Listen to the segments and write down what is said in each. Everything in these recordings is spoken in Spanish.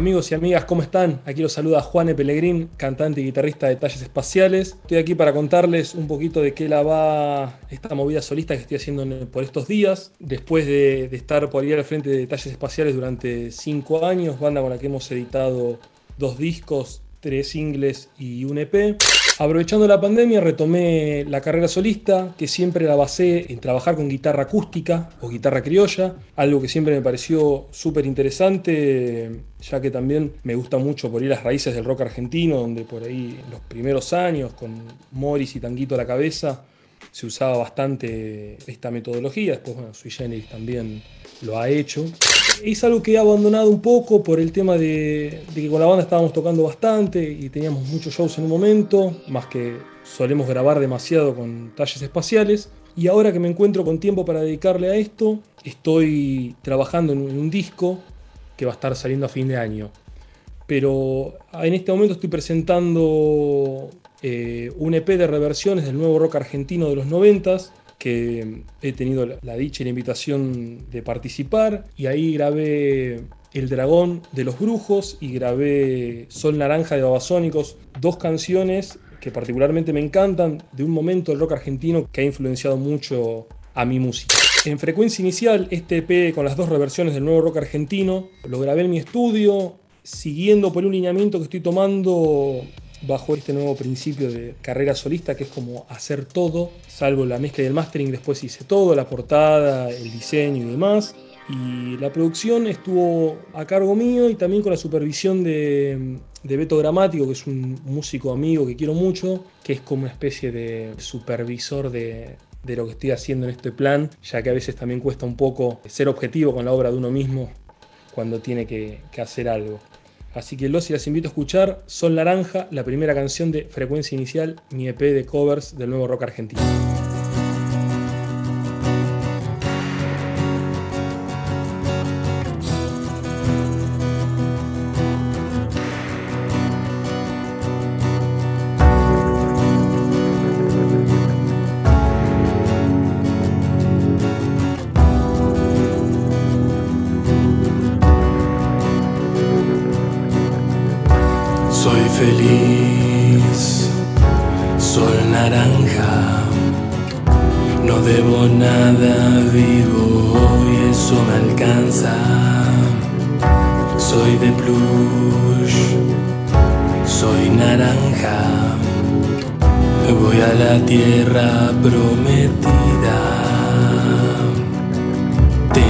Amigos y amigas, ¿cómo están? Aquí los saluda Juane Pellegrín, cantante y guitarrista de Talles Espaciales. Estoy aquí para contarles un poquito de qué la va esta movida solista que estoy haciendo por estos días. Después de, estar por ahí al frente de Talles Espaciales durante cinco años, banda con la que hemos editado dos discos, tres singles y un EP. Aprovechando la pandemia retomé la carrera solista, que siempre la basé en trabajar con guitarra acústica o guitarra criolla, algo que siempre me pareció súper interesante, ya que también me gusta mucho por ahí las raíces del rock argentino, donde por ahí en los primeros años, con Morris y Tanguito a la cabeza, se usaba bastante esta metodología, después bueno, Sui Generis también lo ha hecho. Es algo que he abandonado un poco por el tema de, que con la banda estábamos tocando bastante y teníamos muchos shows en un momento, más que solemos grabar demasiado con talles espaciales. Y ahora que me encuentro con tiempo para dedicarle a esto, estoy trabajando en un disco que va a estar saliendo a fin de año. Pero en este momento estoy presentando eh, un EP de reversiones del nuevo rock argentino de los noventas que he tenido la dicha y la invitación de participar y ahí grabé El Dragón de los Brujos y grabé Sol Naranja de Babasónicos, dos canciones que particularmente me encantan de un momento del rock argentino que ha influenciado mucho a mi música. En frecuencia inicial, este EP con las dos reversiones del nuevo rock argentino lo grabé en mi estudio, siguiendo por un lineamiento que estoy tomando bajo este nuevo principio de carrera solista que es como hacer todo, salvo la mezcla y el mastering, después hice todo, la portada, el diseño y demás. Y la producción estuvo a cargo mío y también con la supervisión de, Beto Gramático, que es un músico amigo que quiero mucho, que es como una especie de supervisor de, lo que estoy haciendo en este plan, ya que a veces también cuesta un poco ser objetivo con la obra de uno mismo cuando tiene que hacer algo. Así que los y las invito a escuchar Sol Naranja, la primera canción de Frecuencia Inicial, mi EP de covers del nuevo rock argentino. La tierra prometida. Sé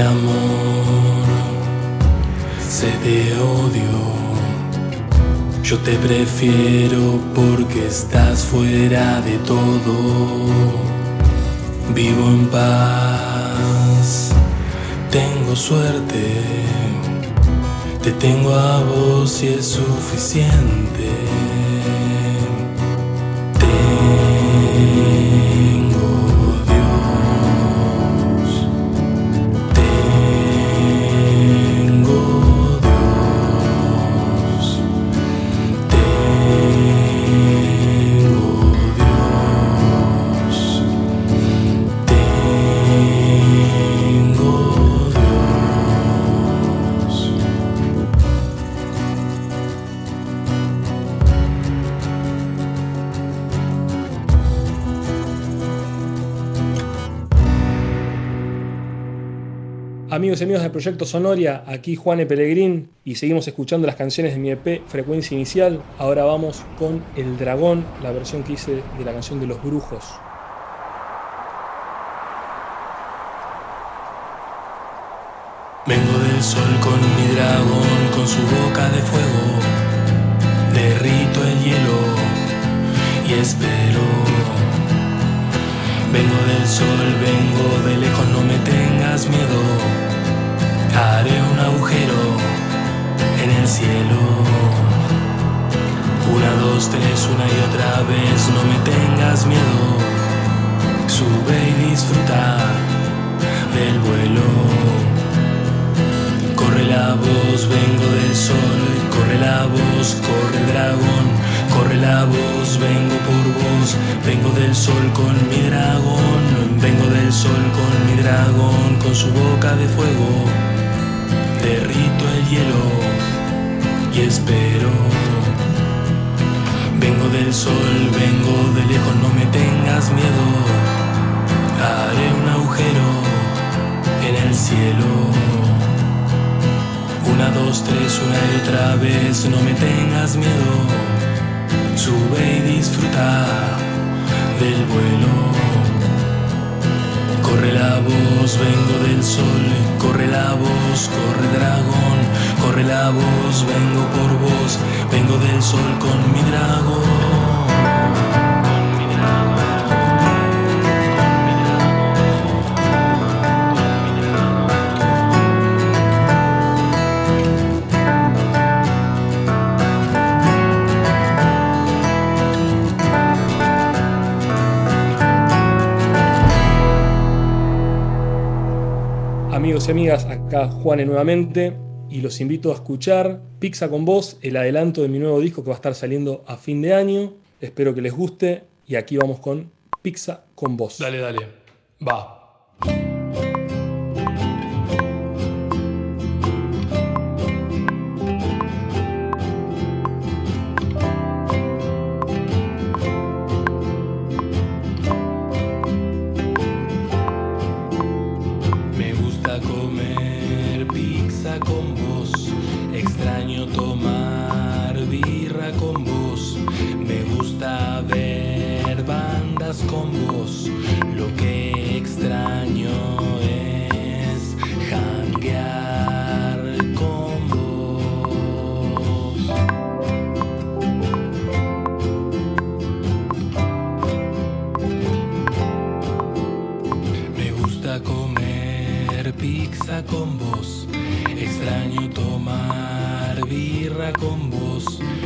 amor, sé de odio. Yo te prefiero porque estás fuera de todo. Vivo en paz, tengo suerte. Te tengo a vos y es suficiente. Amigos y amigos del Proyecto Sonoria, aquí Juane Pellegrín y seguimos escuchando las canciones de mi EP Frecuencia Inicial. Ahora vamos con El Dragón, la versión que hice de la canción de los brujos. Vengo del sol con mi dragón, con su boca de fuego. Derrito el hielo y espero. Vengo del sol, vengo de lejos, no me tengas miedo. Haré un agujero en el cielo. Una, dos, tres, una y otra vez, no me tengas miedo. Sube y disfruta del vuelo. Corre la voz, vengo del sol, corre la voz, corre el dragón, corre la voz, vengo por vos, vengo del sol con mi dragón, vengo del sol con mi dragón, con su boca de fuego, derrito el hielo y espero. Vengo del sol, vengo de lejos, no me tengas miedo, haré un agujero en el cielo. Una, dos, tres, una y otra vez, no me tengas miedo. Sube y disfruta del vuelo. Corre la voz, vengo del sol, corre la voz, corre dragón, corre la voz, vengo por vos, vengo del sol con mi dragón. Amigas, acá Juane nuevamente y los invito a escuchar Pizza con Vos, el adelanto de mi nuevo disco que va a estar saliendo a fin de año. Espero que les guste y aquí vamos con Pizza con Vos. Dale, dale. Va. よと house.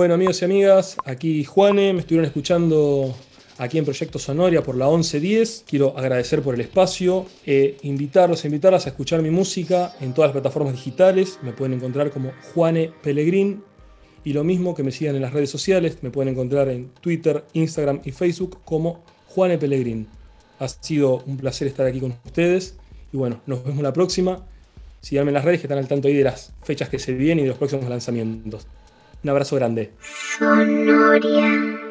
Bueno amigos y amigas, aquí Juane, me estuvieron escuchando aquí en Proyecto Sonoria por la 1110. Quiero agradecer por el espacio, e invitarlos, invitarlas a escuchar mi música en todas las plataformas digitales. Me pueden encontrar como Juane Pellegrín. Y lo mismo que me sigan en las redes sociales, me pueden encontrar en Twitter, Instagram y Facebook como Juane Pellegrín. Ha sido un placer estar aquí con ustedes. Y bueno, nos vemos la próxima. Síganme en las redes que están al tanto ahí de las fechas que se vienen y de los próximos lanzamientos. Un abrazo grande. Sonoria.